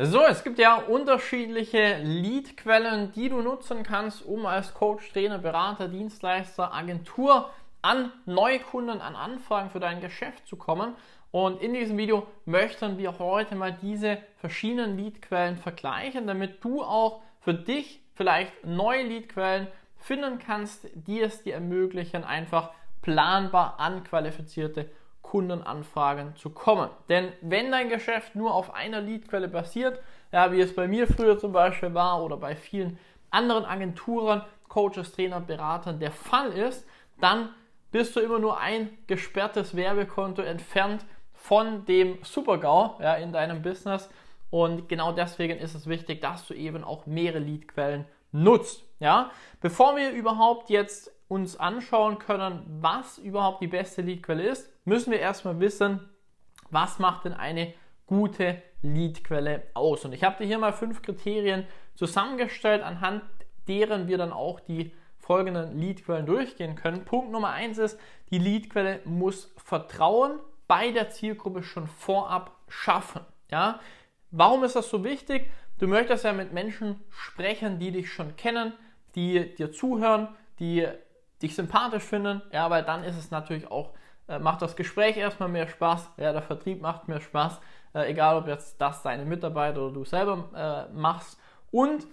So, es gibt ja unterschiedliche Leadquellen, die du nutzen kannst, um als Coach, Trainer, Berater, Dienstleister, Agentur an Neukunden, an Anfragen für dein Geschäft zu kommen. Und in diesem Video möchten wir heute mal diese verschiedenen Leadquellen vergleichen, damit du auch für dich vielleicht neue Leadquellen finden kannst, die es dir ermöglichen, einfach planbar an qualifizierte Kundenanfragen zu kommen. Denn wenn dein Geschäft nur auf einer Leadquelle basiert, ja, wie es bei mir früher zum Beispiel war oder bei vielen anderen Agenturen, Coaches, Trainer, Beratern der Fall ist, dann bist du immer nur ein gesperrtes Werbekonto entfernt von dem Supergau ja, in deinem Business. Und genau deswegen ist es wichtig, dass du eben auch mehrere Leadquellen nutzt. Ja? Bevor wir überhaupt jetzt uns anschauen können, was überhaupt die beste Leadquelle ist, müssen wir erstmal wissen, was macht denn eine gute Leadquelle aus. Und ich habe dir hier mal fünf Kriterien zusammengestellt, anhand deren wir dann auch die folgenden Leadquellen durchgehen können. Punkt Nummer eins ist, die Leadquelle muss Vertrauen bei der Zielgruppe schon vorab schaffen. Ja? Warum ist das so wichtig? Du möchtest ja mit Menschen sprechen, die dich schon kennen, die dir zuhören, die dich sympathisch finden, ja, weil dann ist es natürlich auch, äh, macht das Gespräch erstmal mehr Spaß, ja, der Vertrieb macht mehr Spaß, äh, egal ob jetzt das deine Mitarbeiter oder du selber äh, machst und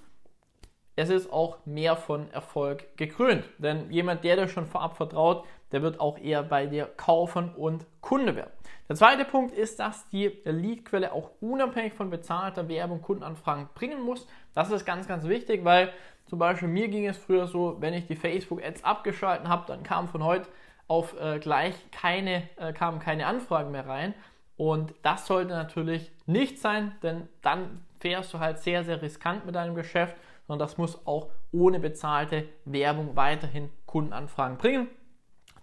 es ist auch mehr von Erfolg gekrönt, denn jemand, der dir schon vorab vertraut, der wird auch eher bei dir kaufen und Kunde werden. Der zweite Punkt ist, dass die Leadquelle auch unabhängig von bezahlter Werbung Kundenanfragen bringen muss. Das ist ganz, ganz wichtig, weil zum Beispiel mir ging es früher so, wenn ich die Facebook-Ads abgeschalten habe, dann kam von heute auf äh, gleich keine, äh, kamen keine Anfragen mehr rein. Und das sollte natürlich nicht sein, denn dann fährst du halt sehr, sehr riskant mit deinem Geschäft, sondern das muss auch ohne bezahlte Werbung weiterhin Kundenanfragen bringen.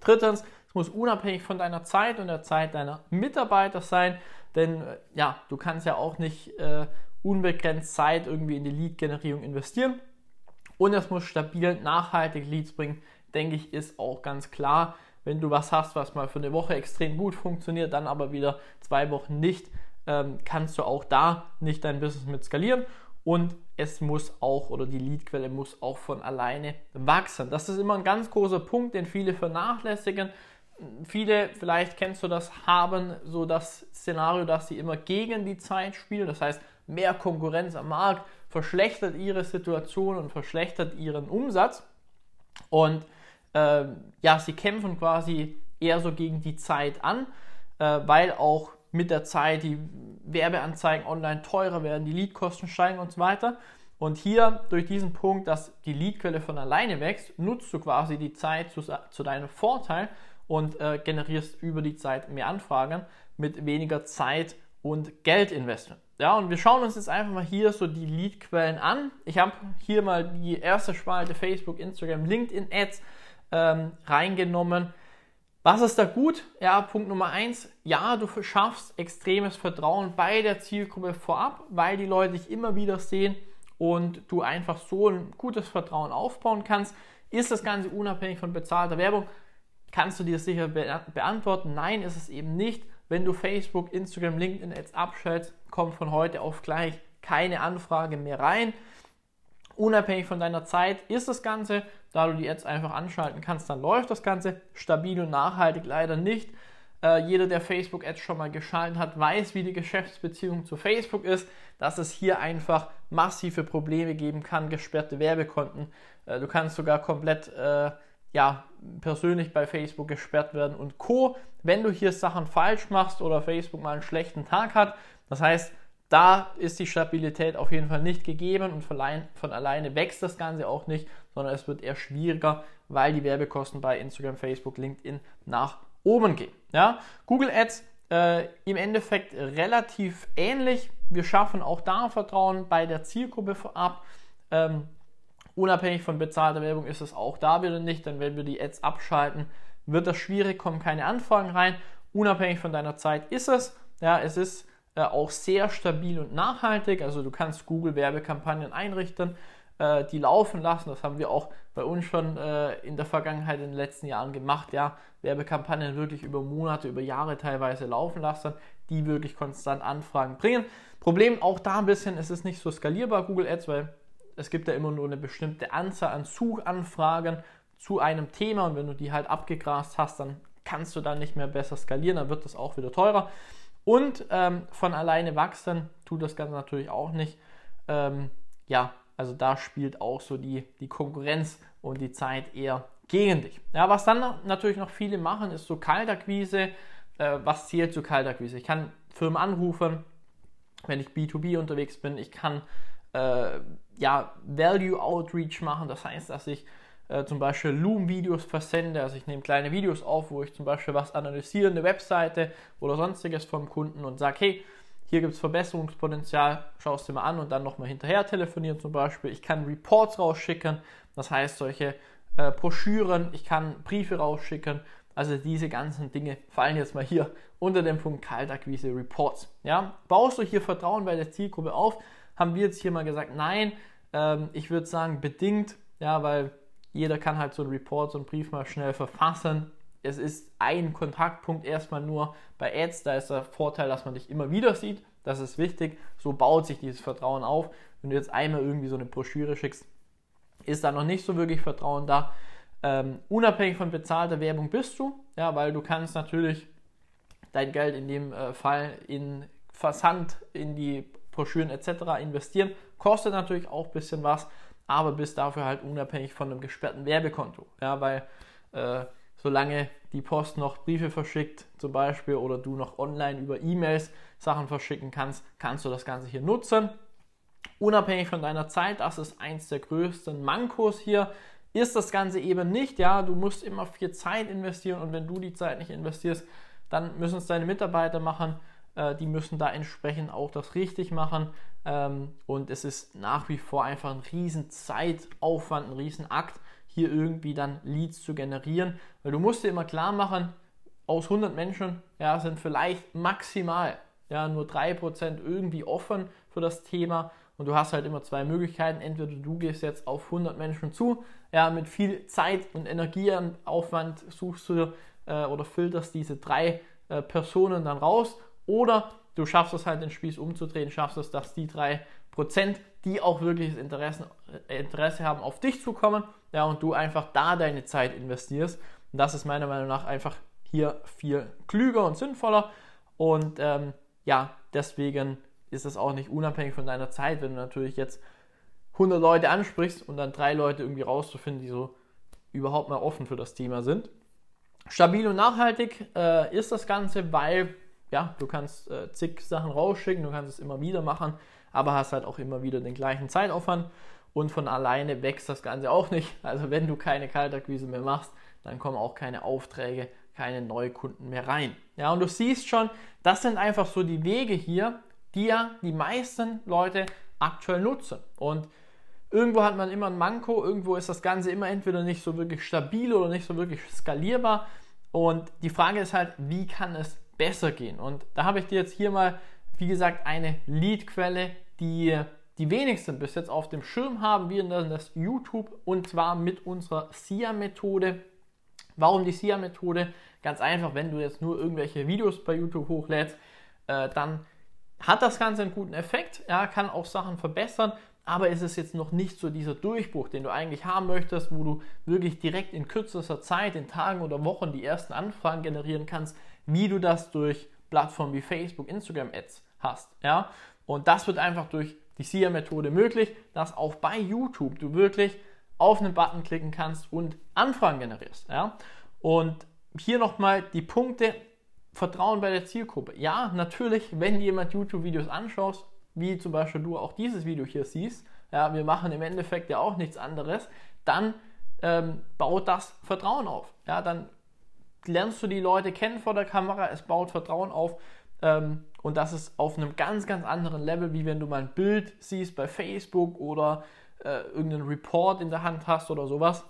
Drittens, es muss unabhängig von deiner Zeit und der Zeit deiner Mitarbeiter sein, denn äh, ja, du kannst ja auch nicht äh, unbegrenzt Zeit irgendwie in die Lead-Generierung investieren und es muss stabil, nachhaltig Leads bringen, denke ich, ist auch ganz klar. Wenn du was hast, was mal für eine Woche extrem gut funktioniert, dann aber wieder zwei Wochen nicht, ähm, kannst du auch da nicht dein Business mit skalieren. Und es muss auch, oder die Leadquelle muss auch von alleine wachsen. Das ist immer ein ganz großer Punkt, den viele vernachlässigen. Viele, vielleicht kennst du das, haben so das Szenario, dass sie immer gegen die Zeit spielen. Das heißt, mehr Konkurrenz am Markt verschlechtert ihre Situation und verschlechtert ihren Umsatz. Und äh, ja, sie kämpfen quasi eher so gegen die Zeit an, äh, weil auch mit der Zeit die Werbeanzeigen online teurer werden, die Leadkosten steigen und so weiter. Und hier durch diesen Punkt, dass die Leadquelle von alleine wächst, nutzt du quasi die Zeit zu, zu deinem Vorteil und äh, generierst über die Zeit mehr Anfragen mit weniger Zeit und Geldinvestment. Ja, und wir schauen uns jetzt einfach mal hier so die Leadquellen an. Ich habe hier mal die erste Spalte Facebook, Instagram, LinkedIn Ads ähm, reingenommen. Was ist da gut? Ja, Punkt Nummer eins. Ja, du schaffst extremes Vertrauen bei der Zielgruppe vorab, weil die Leute dich immer wieder sehen und du einfach so ein gutes Vertrauen aufbauen kannst. Ist das Ganze unabhängig von bezahlter Werbung? Kannst du dir sicher beantworten? Nein, ist es eben nicht. Wenn du Facebook, Instagram, LinkedIn Ads abschaltest, kommt von heute auf gleich keine Anfrage mehr rein. Unabhängig von deiner Zeit ist das Ganze, da du die Ads einfach anschalten kannst, dann läuft das Ganze stabil und nachhaltig leider nicht. Äh, jeder, der Facebook Ads schon mal geschaltet hat, weiß, wie die Geschäftsbeziehung zu Facebook ist, dass es hier einfach massive Probleme geben kann, gesperrte Werbekonten. Äh, du kannst sogar komplett äh, ja, persönlich bei Facebook gesperrt werden und Co. Wenn du hier Sachen falsch machst oder Facebook mal einen schlechten Tag hat, das heißt, da ist die Stabilität auf jeden Fall nicht gegeben und von alleine, wächst das Ganze auch nicht, sondern es wird eher schwieriger, weil die Werbekosten bei Instagram, Facebook, LinkedIn nach oben gehen. Ja? Google Ads äh, im Endeffekt relativ ähnlich. Wir schaffen auch da Vertrauen bei der Zielgruppe vorab. Ähm, Unabhängig von bezahlter Werbung ist es auch da wieder nicht, denn wenn wir die Ads abschalten, wird das schwierig, kommen keine Anfragen rein. Unabhängig von deiner Zeit ist es. Ja, es ist äh, auch sehr stabil und nachhaltig. Also du kannst Google Werbekampagnen einrichten, äh, die laufen lassen. Das haben wir auch bei uns schon äh, in der Vergangenheit in den letzten Jahren gemacht. Ja, Werbekampagnen wirklich über Monate, über Jahre teilweise laufen lassen, die wirklich konstant Anfragen bringen. Problem auch da ein bisschen, es ist nicht so skalierbar Google Ads, weil es gibt ja immer nur eine bestimmte Anzahl an Suchanfragen zu einem Thema und wenn du die halt abgegrast hast, dann kannst du dann nicht mehr besser skalieren, dann wird das auch wieder teurer. Und ähm, von alleine wachsen tut das Ganze natürlich auch nicht. Ähm, ja, also da spielt auch so die, die Konkurrenz und die Zeit eher gegen dich. Ja, was dann natürlich noch viele machen, ist so Kaltakquise. Äh, was zählt zu Kaltakquise? Ich kann Firmen anrufen, wenn ich B2B unterwegs bin. Ich kann äh, ja, Value Outreach machen. Das heißt, dass ich äh, zum Beispiel Loom-Videos versende. Also ich nehme kleine Videos auf, wo ich zum Beispiel was analysiere, eine Webseite oder sonstiges vom Kunden und sage, hey, hier gibt es Verbesserungspotenzial, schau es dir mal an und dann nochmal hinterher telefonieren zum Beispiel. Ich kann Reports rausschicken, das heißt solche äh, Broschüren, ich kann Briefe rausschicken. Also diese ganzen Dinge fallen jetzt mal hier unter dem Punkt Kaltakquise Reports. Ja? Baust du hier Vertrauen bei der Zielgruppe auf? Haben wir jetzt hier mal gesagt, nein, ähm, ich würde sagen bedingt, ja, weil jeder kann halt so einen Report, so einen Brief mal schnell verfassen. Es ist ein Kontaktpunkt erstmal nur bei Ads. Da ist der Vorteil, dass man dich immer wieder sieht. Das ist wichtig. So baut sich dieses Vertrauen auf. Wenn du jetzt einmal irgendwie so eine Broschüre schickst, ist da noch nicht so wirklich Vertrauen da. Ähm, unabhängig von bezahlter Werbung bist du, ja, weil du kannst natürlich dein Geld in dem äh, Fall in Versand, in die Broschüren etc. investieren. Kostet natürlich auch ein bisschen was aber bist dafür halt unabhängig von einem gesperrten Werbekonto. Ja, weil äh, solange die Post noch Briefe verschickt, zum Beispiel, oder du noch online über E-Mails Sachen verschicken kannst, kannst du das Ganze hier nutzen. Unabhängig von deiner Zeit, das ist eins der größten Mankos hier, ist das Ganze eben nicht. Ja, du musst immer viel Zeit investieren und wenn du die Zeit nicht investierst, dann müssen es deine Mitarbeiter machen. Äh, die müssen da entsprechend auch das richtig machen. Ähm, und es ist nach wie vor einfach ein riesen Zeitaufwand, ein riesen Akt, hier irgendwie dann Leads zu generieren. Weil du musst dir immer klar machen, aus 100 Menschen ja, sind vielleicht maximal ja, nur 3% irgendwie offen für das Thema. Und du hast halt immer zwei Möglichkeiten. Entweder du gehst jetzt auf 100 Menschen zu, ja, mit viel Zeit und Energieaufwand suchst du äh, oder filterst diese drei äh, Personen dann raus oder du schaffst es halt, den Spieß umzudrehen, schaffst es, dass die drei Prozent, die auch wirklich Interesse, äh, Interesse haben, auf dich zu kommen, ja, und du einfach da deine Zeit investierst. Und das ist meiner Meinung nach einfach hier viel klüger und sinnvoller. Und ähm, ja, deswegen ist es auch nicht unabhängig von deiner Zeit, wenn du natürlich jetzt 100 Leute ansprichst und dann drei Leute irgendwie rauszufinden, die so überhaupt mal offen für das Thema sind. Stabil und nachhaltig äh, ist das Ganze, weil ja, du kannst äh, zig Sachen rausschicken, du kannst es immer wieder machen, aber hast halt auch immer wieder den gleichen Zeitaufwand und von alleine wächst das Ganze auch nicht. Also wenn du keine Kaltakquise mehr machst, dann kommen auch keine Aufträge, keine Neukunden mehr rein. Ja, und du siehst schon, das sind einfach so die Wege hier, die ja die meisten Leute aktuell nutzen. Und irgendwo hat man immer ein Manko, irgendwo ist das Ganze immer entweder nicht so wirklich stabil oder nicht so wirklich skalierbar. Und die Frage ist halt, wie kann es besser gehen. Und da habe ich dir jetzt hier mal, wie gesagt, eine Leadquelle, die die wenigsten bis jetzt auf dem Schirm haben, wir nennen das YouTube und zwar mit unserer SIA-Methode. Warum die SIA-Methode? Ganz einfach, wenn du jetzt nur irgendwelche Videos bei YouTube hochlädst, äh, dann hat das Ganze einen guten Effekt, ja, kann auch Sachen verbessern, aber ist es jetzt noch nicht so dieser Durchbruch, den du eigentlich haben möchtest, wo du wirklich direkt in kürzester Zeit, in Tagen oder Wochen die ersten Anfragen generieren kannst, wie du das durch Plattformen wie Facebook, Instagram Ads hast. Ja? Und das wird einfach durch die SIA-Methode möglich, dass auch bei YouTube du wirklich auf einen Button klicken kannst und Anfragen generierst. Ja? Und hier nochmal die Punkte Vertrauen bei der Zielgruppe. Ja, natürlich, wenn jemand YouTube-Videos anschaust, wie zum Beispiel du auch dieses Video hier siehst, ja, wir machen im Endeffekt ja auch nichts anderes, dann ähm, baut das Vertrauen auf. Ja, dann lernst du die Leute kennen vor der Kamera, es baut Vertrauen auf ähm, und das ist auf einem ganz, ganz anderen Level, wie wenn du mal ein Bild siehst bei Facebook oder äh, irgendeinen Report in der Hand hast oder sowas.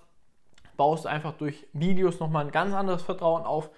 Baust einfach durch Videos nochmal ein ganz anderes Vertrauen auf.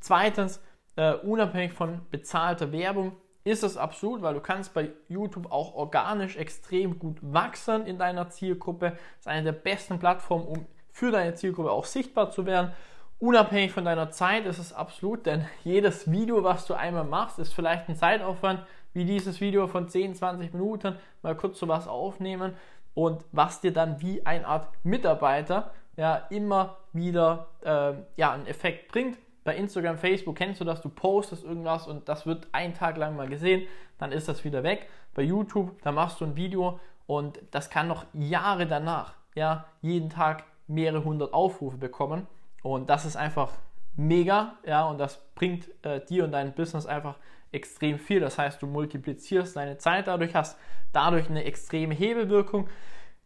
Zweitens, äh, unabhängig von bezahlter Werbung, ist es absolut, weil du kannst bei YouTube auch organisch extrem gut wachsen in deiner Zielgruppe. Das ist eine der besten Plattformen, um für deine Zielgruppe auch sichtbar zu werden. Unabhängig von deiner Zeit ist es absolut, denn jedes Video, was du einmal machst, ist vielleicht ein Zeitaufwand, wie dieses Video von 10, 20 Minuten, mal kurz sowas aufnehmen und was dir dann wie eine Art Mitarbeiter ja immer wieder äh, ja, einen Effekt bringt. Bei Instagram, Facebook kennst du das, du postest irgendwas und das wird einen Tag lang mal gesehen, dann ist das wieder weg. Bei YouTube, da machst du ein Video und das kann noch Jahre danach, ja, jeden Tag mehrere hundert Aufrufe bekommen. Und das ist einfach mega, ja, und das bringt äh, dir und dein Business einfach extrem viel. Das heißt, du multiplizierst deine Zeit dadurch, hast dadurch eine extreme Hebelwirkung.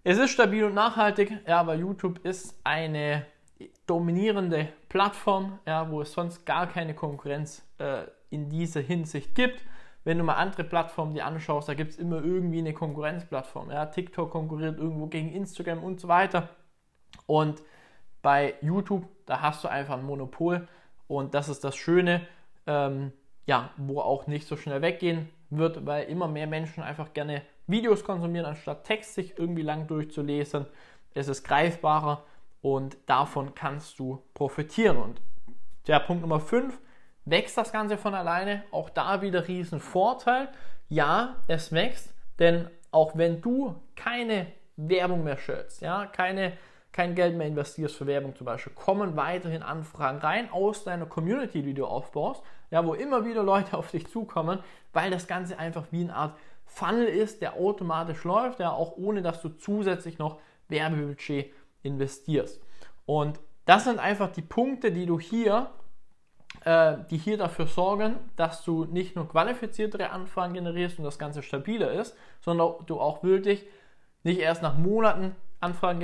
Es ist stabil und nachhaltig, ja, aber YouTube ist eine dominierende Plattform, ja, wo es sonst gar keine Konkurrenz äh, in dieser Hinsicht gibt. Wenn du mal andere Plattformen dir anschaust, da gibt es immer irgendwie eine Konkurrenzplattform. Ja. TikTok konkurriert irgendwo gegen Instagram und so weiter. Und bei YouTube, da hast du einfach ein Monopol und das ist das Schöne, ähm, ja, wo auch nicht so schnell weggehen wird, weil immer mehr Menschen einfach gerne Videos konsumieren, anstatt Text sich irgendwie lang durchzulesen. Es ist greifbarer und davon kannst du profitieren. Und der Punkt Nummer 5, wächst das Ganze von alleine? Auch da wieder riesen Vorteil. Ja, es wächst, denn auch wenn du keine Werbung mehr schältst, ja, keine kein Geld mehr investierst für Werbung zum Beispiel, kommen weiterhin Anfragen rein aus deiner Community, die du aufbaust, ja, wo immer wieder Leute auf dich zukommen, weil das Ganze einfach wie eine Art Funnel ist, der automatisch läuft, ja, auch ohne dass du zusätzlich noch Werbebudget investierst. Und das sind einfach die Punkte, die du hier, äh, die hier dafür sorgen, dass du nicht nur qualifiziertere Anfragen generierst und das Ganze stabiler ist, sondern du auch wirklich nicht erst nach Monaten Anfragen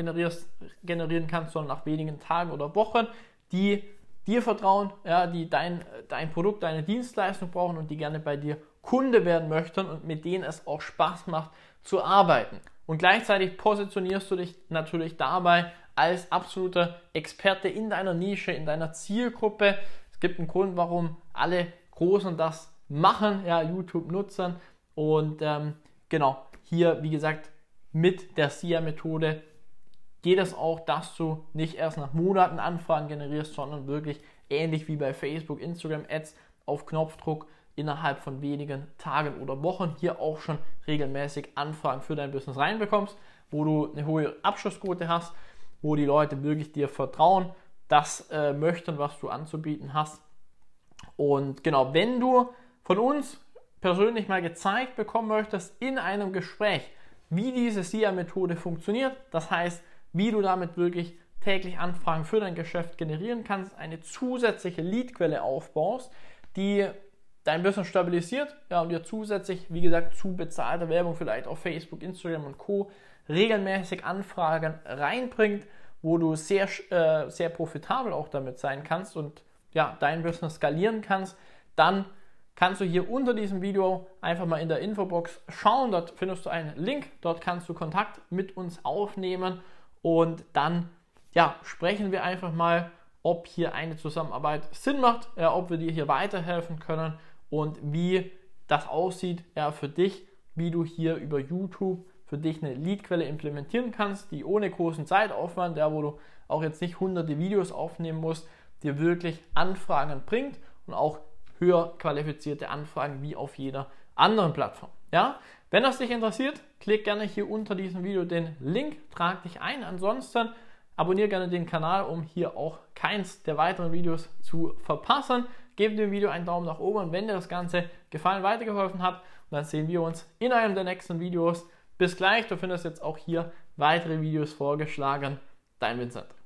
generieren kannst, sondern nach wenigen Tagen oder Wochen, die dir vertrauen, ja, die dein, dein Produkt, deine Dienstleistung brauchen und die gerne bei dir Kunde werden möchten und mit denen es auch Spaß macht zu arbeiten. Und gleichzeitig positionierst du dich natürlich dabei als absoluter Experte in deiner Nische, in deiner Zielgruppe. Es gibt einen Grund, warum alle Großen das machen, ja, YouTube nutzen. Und ähm, genau, hier, wie gesagt, mit der SIA-Methode geht es auch, dass du nicht erst nach Monaten Anfragen generierst, sondern wirklich ähnlich wie bei Facebook, Instagram Ads auf Knopfdruck innerhalb von wenigen Tagen oder Wochen hier auch schon regelmäßig Anfragen für dein Business reinbekommst, wo du eine hohe Abschlussquote hast, wo die Leute wirklich dir vertrauen, das äh, möchten, was du anzubieten hast. Und genau, wenn du von uns persönlich mal gezeigt bekommen möchtest in einem Gespräch, wie diese SIA-Methode funktioniert. Das heißt, wie du damit wirklich täglich Anfragen für dein Geschäft generieren kannst, eine zusätzliche Leadquelle aufbaust, die dein Business stabilisiert ja, und dir zusätzlich, wie gesagt, zu bezahlter Werbung vielleicht auf Facebook, Instagram und Co. regelmäßig Anfragen reinbringt, wo du sehr, äh, sehr profitabel auch damit sein kannst und ja, dein Business skalieren kannst, dann kannst du hier unter diesem Video einfach mal in der Infobox schauen. Dort findest du einen Link. Dort kannst du Kontakt mit uns aufnehmen und dann ja, sprechen wir einfach mal, ob hier eine Zusammenarbeit Sinn macht, ja, ob wir dir hier weiterhelfen können und wie das aussieht ja, für dich, wie du hier über YouTube für dich eine Leadquelle implementieren kannst, die ohne großen Zeitaufwand, ja, wo du auch jetzt nicht hunderte Videos aufnehmen musst, dir wirklich Anfragen bringt und auch höher qualifizierte Anfragen wie auf jeder anderen Plattform. Ja? Wenn das dich interessiert, klick gerne hier unter diesem Video den Link, trag dich ein. Ansonsten abonniere gerne den Kanal, um hier auch keins der weiteren Videos zu verpassen. Gib dem Video einen Daumen nach oben und wenn dir das Ganze gefallen, weitergeholfen hat, dann sehen wir uns in einem der nächsten Videos. Bis gleich, du findest jetzt auch hier weitere Videos vorgeschlagen. Dein Vincent.